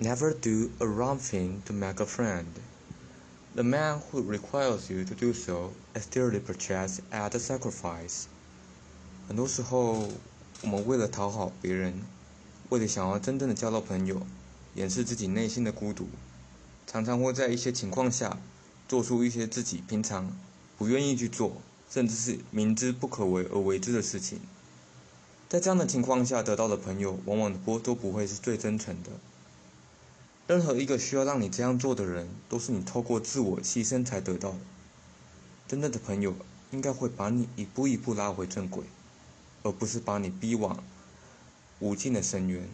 Never do a wrong thing to make a friend. The man who requires you to do so is dearly purchased at a sacrifice. 很多时候，我们为了讨好别人，为了想要真正的交到朋友，掩饰自己内心的孤独，常常会在一些情况下做出一些自己平常不愿意去做，甚至是明知不可为而为之的事情。在这样的情况下得到的朋友，往往不都不会是最真诚的。任何一个需要让你这样做的人，都是你透过自我牺牲才得到的。真正的朋友应该会把你一步一步拉回正轨，而不是把你逼往无尽的深渊。